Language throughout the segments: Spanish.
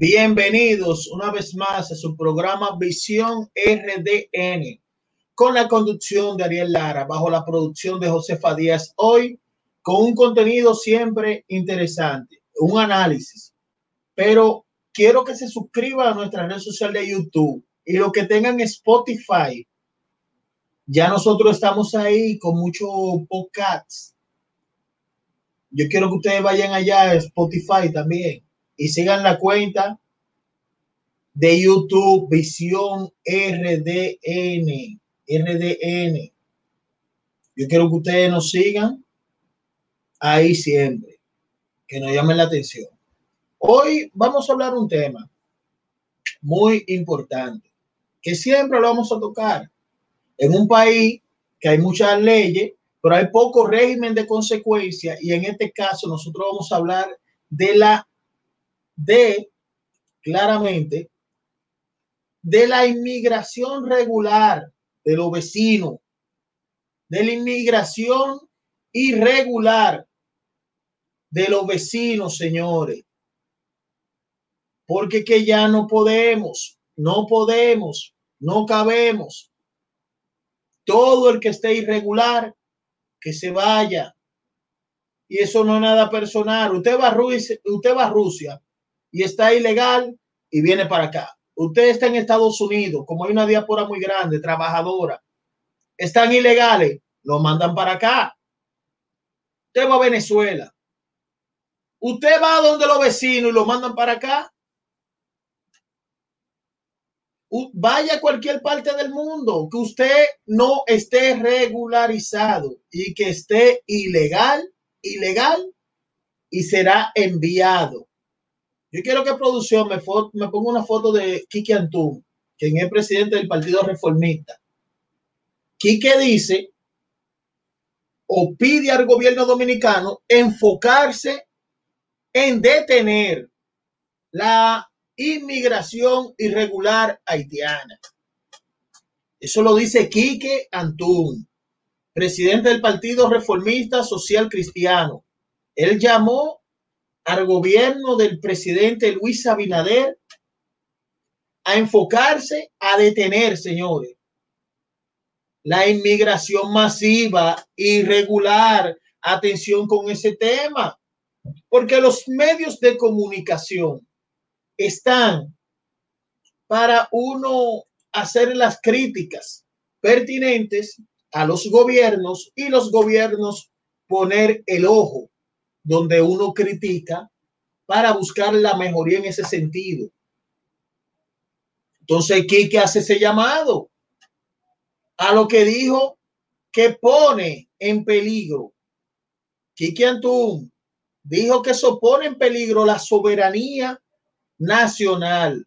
Bienvenidos una vez más a su programa Visión RDN con la conducción de Ariel Lara, bajo la producción de Josefa Díaz. Hoy con un contenido siempre interesante, un análisis. Pero quiero que se suscriban a nuestra red social de YouTube y lo que tengan Spotify. Ya nosotros estamos ahí con muchos podcasts. Yo quiero que ustedes vayan allá a Spotify también y sigan la cuenta de YouTube Visión RDN. RDN. Yo quiero que ustedes nos sigan ahí siempre, que nos llamen la atención. Hoy vamos a hablar un tema muy importante, que siempre lo vamos a tocar. En un país que hay muchas leyes, pero hay poco régimen de consecuencia y en este caso nosotros vamos a hablar de la de claramente de la inmigración regular de los vecinos, de la inmigración irregular de los vecinos, señores. Porque que ya no podemos, no podemos, no cabemos. Todo el que esté irregular, que se vaya. Y eso no es nada personal. Usted va a Rusia, usted va a Rusia y está ilegal y viene para acá. Usted está en Estados Unidos, como hay una diáspora muy grande, trabajadora, están ilegales, lo mandan para acá. Usted va a Venezuela. Usted va a donde los vecinos y lo mandan para acá. Vaya a cualquier parte del mundo que usted no esté regularizado y que esté ilegal, ilegal y será enviado yo quiero que producción me, me ponga una foto de Quique Antún, quien es presidente del Partido Reformista. Quique dice o pide al gobierno dominicano enfocarse en detener la inmigración irregular haitiana. Eso lo dice Quique Antún, presidente del Partido Reformista Social Cristiano. Él llamó al gobierno del presidente Luis Abinader a enfocarse a detener, señores, la inmigración masiva, irregular. Atención con ese tema, porque los medios de comunicación están para uno hacer las críticas pertinentes a los gobiernos y los gobiernos poner el ojo donde uno critica para buscar la mejoría en ese sentido. Entonces, ¿qué hace ese llamado? A lo que dijo que pone en peligro. Kiki Antún dijo que eso pone en peligro la soberanía nacional.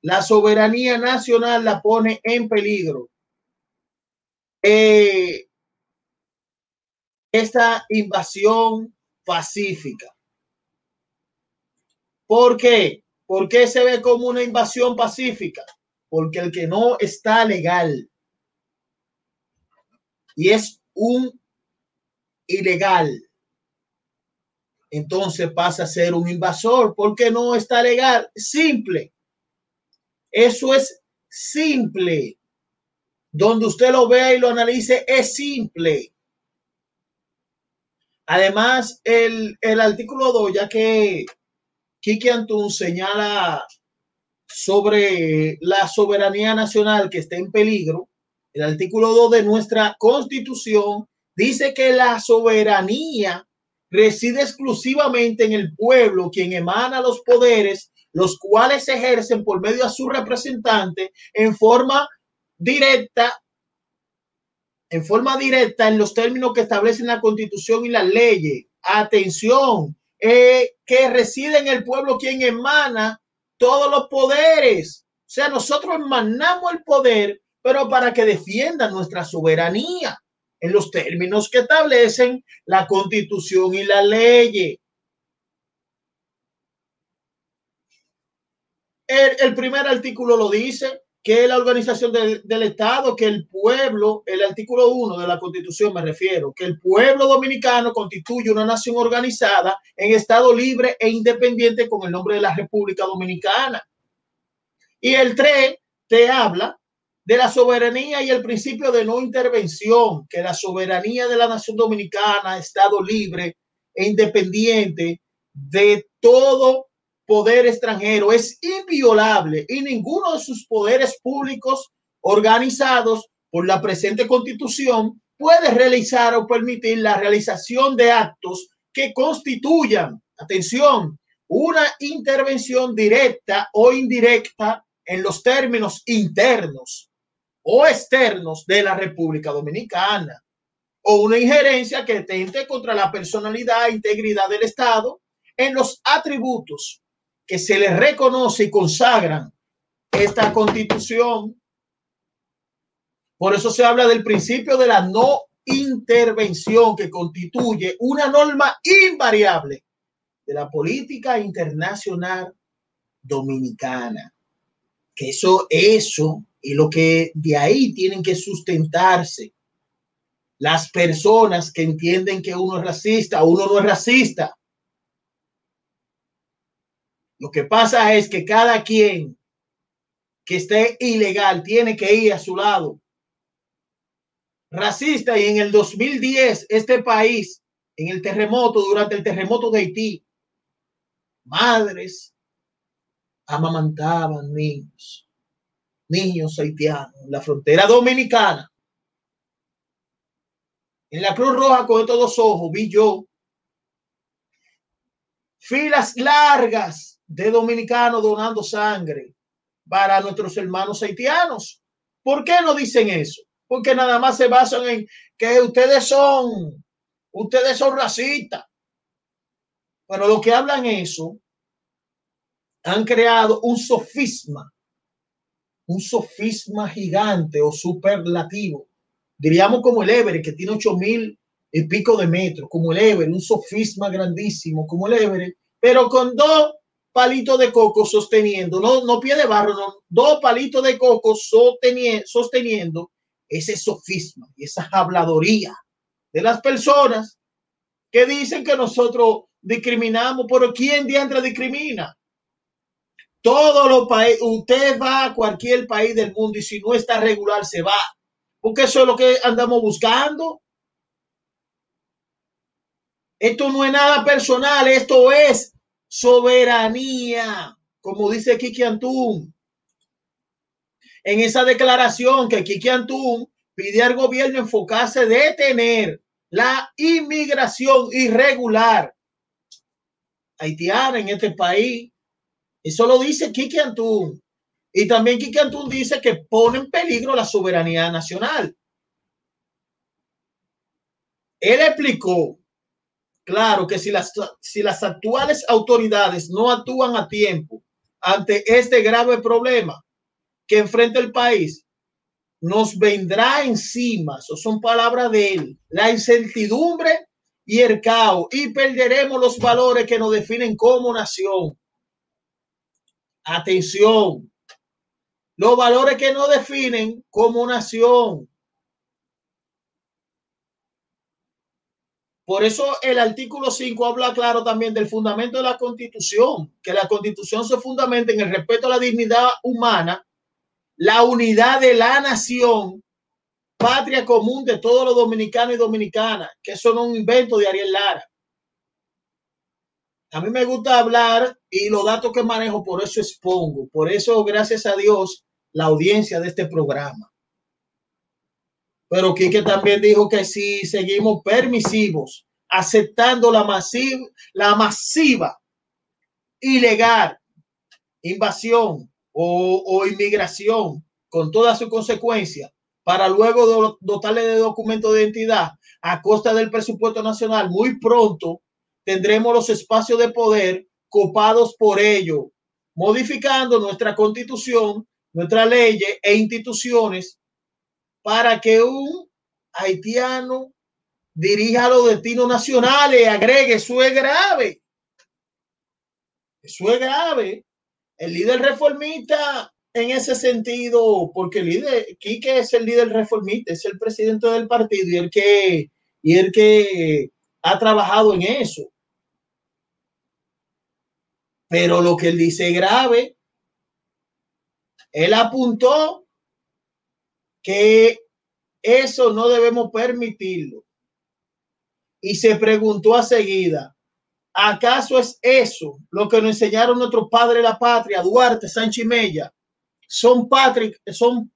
La soberanía nacional la pone en peligro. Eh, esta invasión pacífica. ¿Por qué? ¿Por qué se ve como una invasión pacífica? Porque el que no está legal y es un ilegal, entonces pasa a ser un invasor porque no está legal. Simple. Eso es simple. Donde usted lo vea y lo analice, es simple. Además, el, artículo 2, ya que Kiki Antún señala sobre la soberanía nacional que está en peligro, el artículo 2 de nuestra constitución dice que la soberanía reside exclusivamente en el pueblo, quien emana los poderes, los cuales se ejercen por medio de su representante en forma directa en forma directa en los términos que establecen la constitución y las leyes. Atención, eh, que reside en el pueblo quien emana todos los poderes. O sea, nosotros emanamos el poder, pero para que defienda nuestra soberanía en los términos que establecen la constitución y la ley. El, el primer artículo lo dice, que la organización del, Estado, que el pueblo, el artículo 1 de la Constitución me refiero, que el pueblo dominicano constituye una nación organizada en Estado libre e independiente con el nombre de la República Dominicana. Y el 3 te habla de la soberanía y el principio de no intervención, que la soberanía de la nación dominicana, Estado libre e independiente de todo poder extranjero es inviolable y ninguno de sus poderes públicos organizados por la presente constitución puede realizar o permitir la realización de actos que constituyan, atención, una intervención directa o indirecta en los términos internos o externos de la República Dominicana o una injerencia que tente contra la personalidad e integridad del Estado en los atributos que se le reconoce y consagran esta constitución. Por eso se habla del principio de la no intervención que constituye una norma invariable de la política internacional dominicana. Que eso, eso y lo que de ahí tienen que sustentarse las personas que entienden que uno es racista, uno no es racista. Lo que pasa es que cada quien que esté ilegal tiene que ir a su lado. Racista y en el 2010 este país, en el terremoto, durante el terremoto de Haití, madres amamantaban niños, niños haitianos en la frontera dominicana. En la Cruz Roja con estos dos ojos vi yo filas largas de dominicanos donando sangre para nuestros hermanos haitianos. ¿Por qué no dicen eso? Porque nada más se basan en que ustedes son, ustedes son racistas. Pero lo que hablan eso, han creado un sofisma, un sofisma gigante o superlativo. Diríamos como el Everest, que tiene ocho mil y pico de metros, como el Everest, un sofisma grandísimo, como el Everest, pero con dos palitos de coco sosteniendo, no, no pie de barro, no, dos palitos de coco sosteniendo, sosteniendo ese sofisma y esa habladoría de las personas que dicen que nosotros discriminamos, pero ¿quién diantre discrimina? Todos los países, usted va a cualquier país del mundo y si no está regular se va, porque eso es lo que andamos buscando. Esto no es nada personal, esto es soberanía, como dice Kiki Antún. En esa declaración que Kiki Antún pide al gobierno enfocarse de detener la inmigración irregular haitiana en este país. Eso lo dice Kiki Antún. Y también Kiki Antún dice que pone en peligro la soberanía nacional. Él explicó Claro que si las, si las actuales autoridades no actúan a tiempo ante este grave problema que enfrenta el país, nos vendrá encima, eso son palabras de él, la incertidumbre y el caos y perderemos los valores que nos definen como nación. Atención, los valores que nos definen como nación. Por eso el artículo 5 habla claro también del fundamento de la constitución, que la constitución se fundamenta en el respeto a la dignidad humana, la unidad de la nación, patria común de todos los dominicanos y dominicanas, que eso no es un invento de Ariel Lara. A mí me gusta hablar y los datos que manejo, por eso expongo. Por eso, gracias a Dios, la audiencia de este programa. Pero Quique también dijo que si seguimos permisivos, aceptando la masiva, la masiva ilegal invasión o, inmigración con todas sus consecuencias para luego dotarle de documento de identidad a costa del presupuesto nacional, muy pronto tendremos los espacios de poder copados por ello, modificando nuestra constitución, nuestras leyes e instituciones para que un haitiano dirija los destinos nacionales, agregue, eso es grave. Eso es grave. El líder reformista en ese sentido, porque el líder, Quique es el líder reformista, es el presidente del partido y el que, y el que ha trabajado en eso. Pero lo que él dice grave, él apuntó que eso no debemos permitirlo. Y se preguntó a seguida, ¿acaso es eso lo que nos enseñaron nuestros padres de la patria, Duarte, Sánchez Mella? Son, son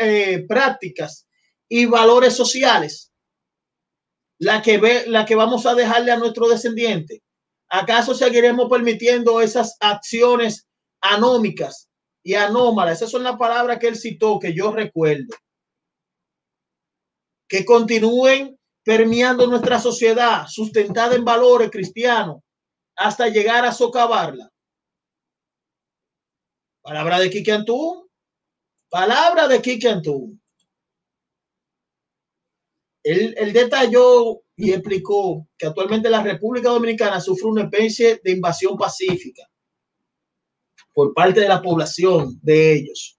eh, prácticas y valores sociales la que, ve, la que vamos a dejarle a nuestro descendiente. ¿Acaso seguiremos permitiendo esas acciones anómicas y anómalas? Esas son las palabras que él citó, que yo recuerdo. Que continúen permeando nuestra sociedad, sustentada en valores cristianos, hasta llegar a socavarla. Palabra de Quique Antún. Palabra de Antún. Él, él, detalló y explicó que actualmente la República Dominicana sufre una especie de invasión pacífica por parte de la población de ellos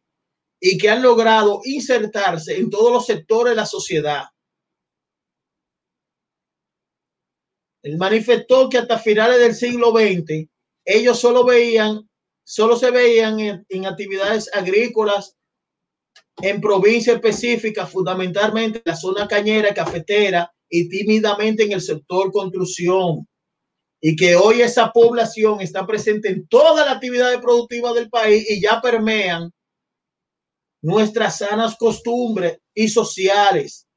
y que han logrado insertarse en todos los sectores de la sociedad. Él manifestó que hasta finales del siglo XX ellos solo veían solo se veían en, actividades agrícolas en provincias específicas, fundamentalmente en la zona cañera, cafetera y tímidamente en el sector construcción. Y que hoy esa población está presente en toda la actividad productiva del país y ya permean nuestras sanas costumbres y sociales.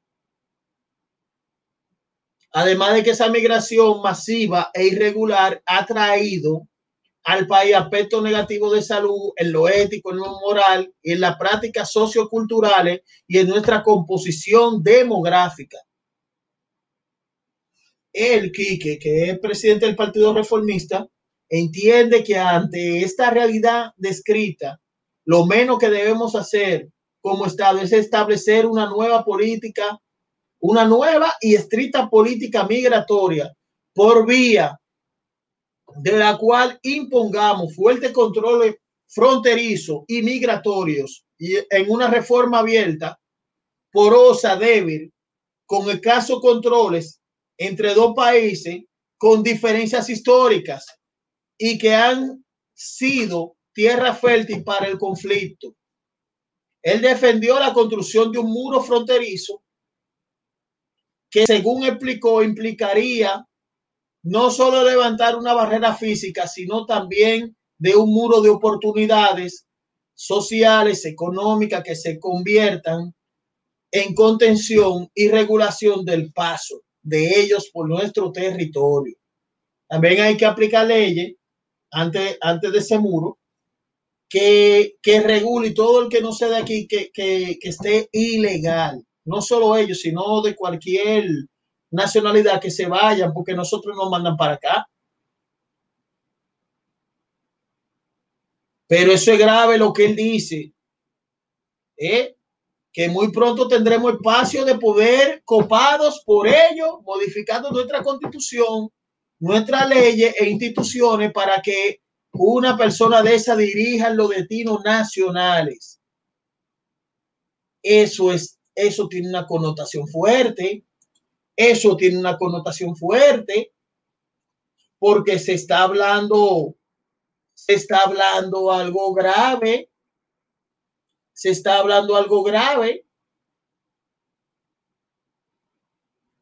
Además de que esa migración masiva e irregular ha traído al país aspectos negativos de salud en lo ético, en lo moral en las prácticas socioculturales y en nuestra composición demográfica. El Quique, que es presidente del Partido Reformista, entiende que ante esta realidad descrita, lo menos que debemos hacer como Estado es establecer una nueva política, una nueva y estricta política migratoria por vía de la cual impongamos fuertes controles fronterizos y migratorios y en una reforma abierta, porosa, débil, con escasos controles entre dos países con diferencias históricas y que han sido tierra fértil para el conflicto. Él defendió la construcción de un muro fronterizo que, según explicó, implicaría no solo levantar una barrera física, sino también de un muro de oportunidades sociales, económicas, que se conviertan en contención y regulación del paso de ellos por nuestro territorio. También hay que aplicar leyes antes, antes de ese muro que, que regule todo el que no sea de aquí, que, que, que esté ilegal. No solo ellos, sino de cualquier nacionalidad que se vayan porque nosotros nos mandan para acá. Pero eso es grave lo que él dice. ¿eh? Que muy pronto tendremos espacio de poder copados por ello, modificando nuestra constitución, nuestras leyes e instituciones para que una persona de esa dirija los destinos nacionales. Eso es, eso tiene una connotación fuerte. Eso tiene una connotación fuerte porque se está hablando, se está hablando algo grave, se está hablando algo grave.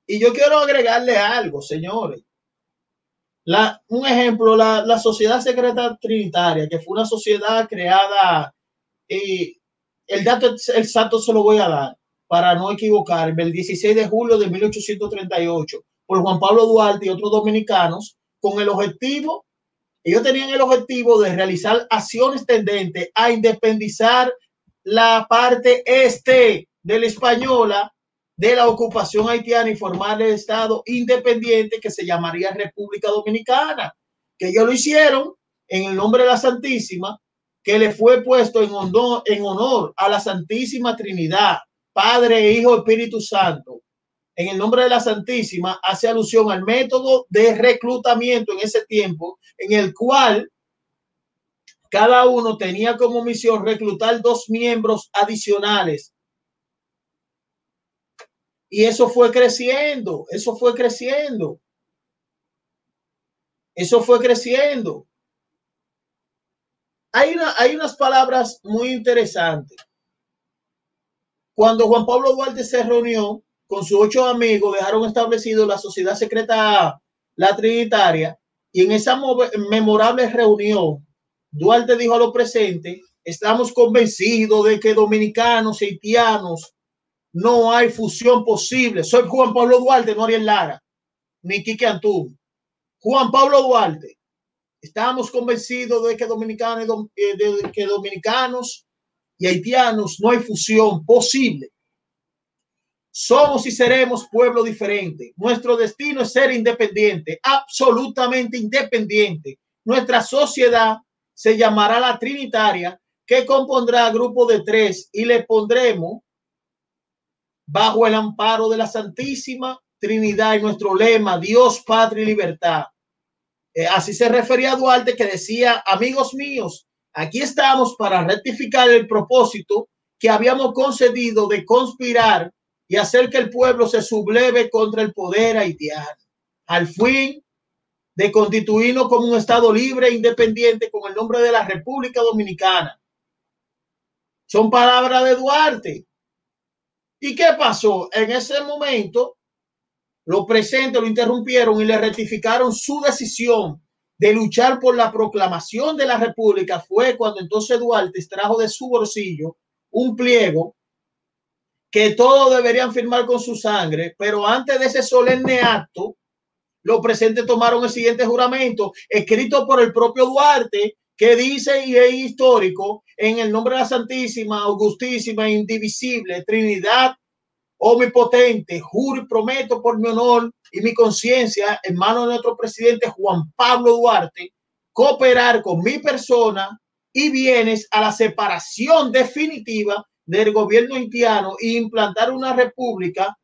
Y yo quiero agregarle algo, señores. Un ejemplo, la, la, Sociedad Secreta Trinitaria, que fue una sociedad creada, y el dato exacto se lo voy a dar para no equivocarme, el 16 de julio de 1838, por Juan Pablo Duarte y otros dominicanos, con el objetivo, ellos tenían el objetivo de realizar acciones tendentes a independizar la parte este de la española de la ocupación haitiana y formar el Estado independiente que se llamaría República Dominicana, que ellos lo hicieron en el nombre de la Santísima, que le fue puesto en honor, en honor a la Santísima Trinidad Padre, Hijo, Espíritu Santo, en el nombre de la Santísima, hace alusión al método de reclutamiento en ese tiempo, en el cual cada uno tenía como misión reclutar dos miembros adicionales. Y eso fue creciendo, eso fue creciendo. Eso fue creciendo. Hay, una, hay unas palabras muy interesantes. Cuando Juan Pablo Duarte se reunió con sus ocho amigos, dejaron establecido la sociedad secreta, la Trinitaria, y en esa memorable reunión, Duarte dijo a los presentes, estamos convencidos de que dominicanos y haitianos no hay fusión posible. Soy Juan Pablo Duarte, no Ariel Lara, ni Quique Antú. Juan Pablo Duarte. Estamos convencidos de que dominicanos, eh, de que dominicanos y haitianos no hay fusión posible. Somos y seremos pueblo diferente. Nuestro destino es ser independiente, absolutamente independiente. Nuestra sociedad se llamará la Trinitaria, que compondrá grupo de tres y le pondremos bajo el amparo de la Santísima Trinidad y nuestro lema, Dios, Patria y Libertad. Eh, así se refería Duarte que decía, amigos míos, aquí estamos para rectificar el propósito que habíamos concedido de conspirar y hacer que el pueblo se subleve contra el poder haitiano. Al fin de constituirnos como un Estado libre e independiente con el nombre de la República Dominicana. Son palabras de Duarte. ¿Y qué pasó? En ese momento, los presentes lo interrumpieron y le rectificaron su decisión de luchar por la proclamación de la República. Fue cuando entonces Duarte extrajo de su bolsillo un pliego que todos deberían firmar con su sangre, pero antes de ese solemne acto, los presentes tomaron el siguiente juramento, escrito por el propio Duarte, que dice y es histórico, en el nombre de la Santísima, Augustísima, Indivisible, Trinidad, Omnipotente, juro y prometo por mi honor y mi conciencia, en manos de nuestro presidente Juan Pablo Duarte, cooperar con mi persona y bienes a la separación definitiva del gobierno haitiano e implantar una república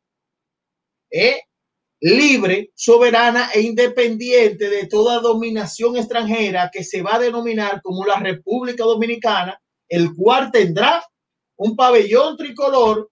eh, libre, soberana e independiente de toda dominación extranjera que se va a denominar como la República Dominicana, el cual tendrá un pabellón tricolor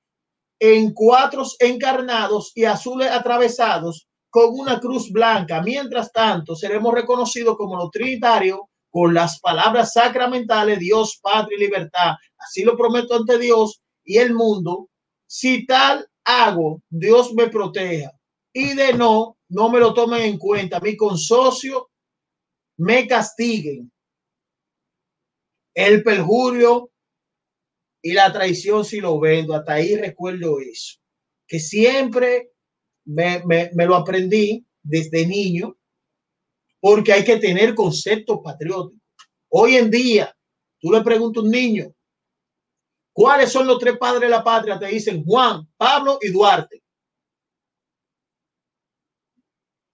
en cuatros encarnados y azules atravesados con una cruz blanca. Mientras tanto, seremos reconocidos como los trinitarios con las palabras sacramentales Dios, Padre y libertad. Así lo prometo ante Dios y el mundo. Si tal hago, Dios me proteja. Y de no, no me lo tomen en cuenta. Mi consocio me castiguen. El perjurio y la traición si lo vendo. Hasta ahí recuerdo eso. Que siempre me, me, me lo aprendí desde niño porque hay que tener conceptos patrióticos. Hoy en día, tú le preguntas a un niño, ¿cuáles son los tres padres de la patria? Te dicen Juan, Pablo y Duarte.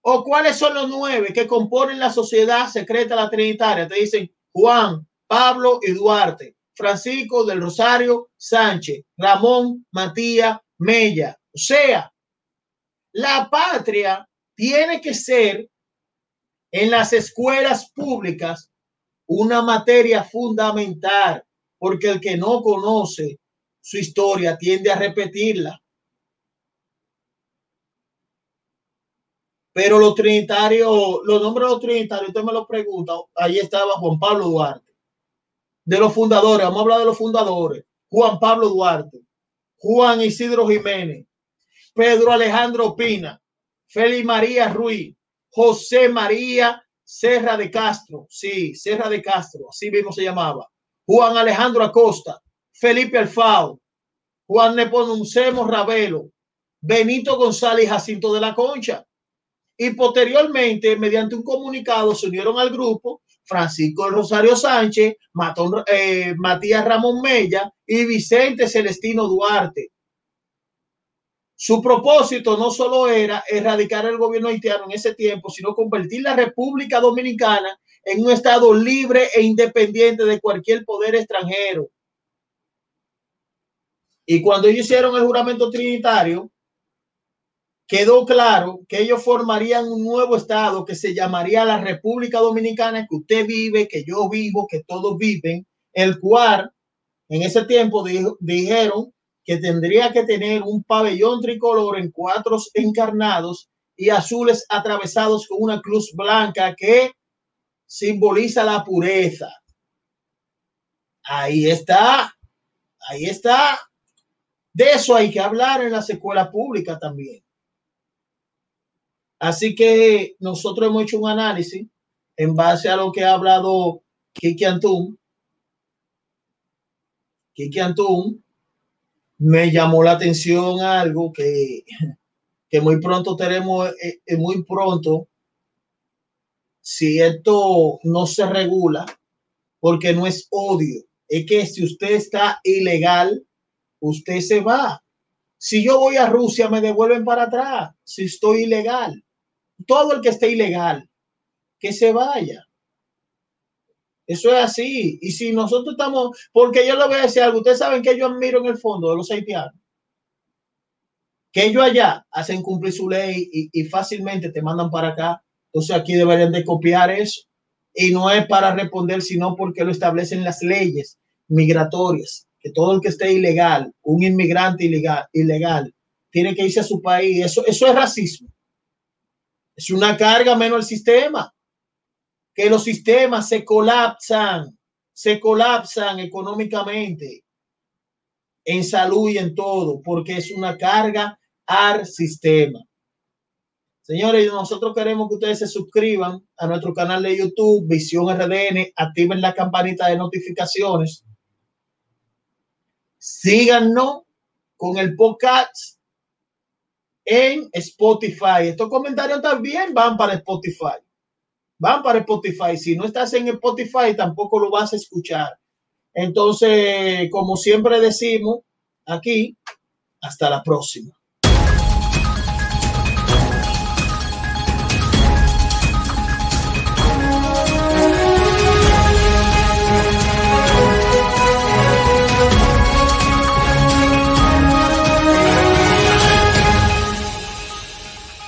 ¿O cuáles son los nueve que componen la sociedad secreta la trinitaria? Te dicen Juan, Pablo y Duarte, Francisco del Rosario Sánchez, Ramón Matías Mella. O sea, la patria tiene que ser en las escuelas públicas una materia fundamental, porque el que no conoce su historia tiende a repetirla. Pero los trinitarios, los nombres de los trinitarios, usted me lo pregunta, ahí estaba Juan Pablo Duarte. De los fundadores, vamos a hablar de los fundadores. Juan Pablo Duarte, Juan Isidro Jiménez, Pedro Alejandro Pina, Félix María Ruiz, José María Serra de Castro, sí, Serra de Castro, así mismo se llamaba. Juan Alejandro Acosta, Felipe Alfao, Juan Nepomucemo Ravelo, Benito González Jacinto de la Concha. Y posteriormente, mediante un comunicado, se unieron al grupo Francisco Rosario Sánchez, eh, Matías Ramón Mella y Vicente Celestino Duarte. Su propósito no solo era erradicar el gobierno haitiano en ese tiempo, sino convertir la República Dominicana en un estado libre e independiente de cualquier poder extranjero. Y cuando ellos hicieron el juramento trinitario, quedó claro que ellos formarían un nuevo estado que se llamaría la República Dominicana, que usted vive, que yo vivo, que todos viven, el cual en ese tiempo dijeron que tendría que tener un pabellón tricolor en cuatro encarnados y azules atravesados con una cruz blanca que simboliza la pureza. Ahí está, ahí está. De eso hay que hablar en las escuelas públicas también. Así que nosotros hemos hecho un análisis en base a lo que ha hablado Kiki Antún. Kiki Antún me llamó la atención algo que, que muy pronto tenemos, eh, eh, muy pronto, si esto no se regula, porque no es odio, es que si usted está ilegal, usted se va. Si yo voy a Rusia, me devuelven para atrás, si estoy ilegal todo el que esté ilegal, que se vaya. Eso es así. Y si nosotros estamos, porque yo le voy a decir algo, ustedes saben que yo admiro en el fondo de los haitianos, que ellos allá hacen cumplir su ley y, fácilmente te mandan para acá. Entonces aquí deberían de copiar eso. Y no es para responder, sino porque lo establecen las leyes migratorias, que todo el que esté ilegal, un inmigrante ilegal, ilegal, tiene que irse a su país. Eso, eso es racismo. Es una carga menos al sistema. Que los sistemas se colapsan, se colapsan económicamente, en salud y en todo, porque es una carga al sistema. Señores, nosotros queremos que ustedes se suscriban a nuestro canal de YouTube, Visión RDN, activen la campanita de notificaciones. Síganos con el podcast en Spotify. Estos comentarios también van para Spotify. Van para Spotify. Si no estás en Spotify, tampoco lo vas a escuchar. Entonces, como siempre decimos aquí, hasta la próxima.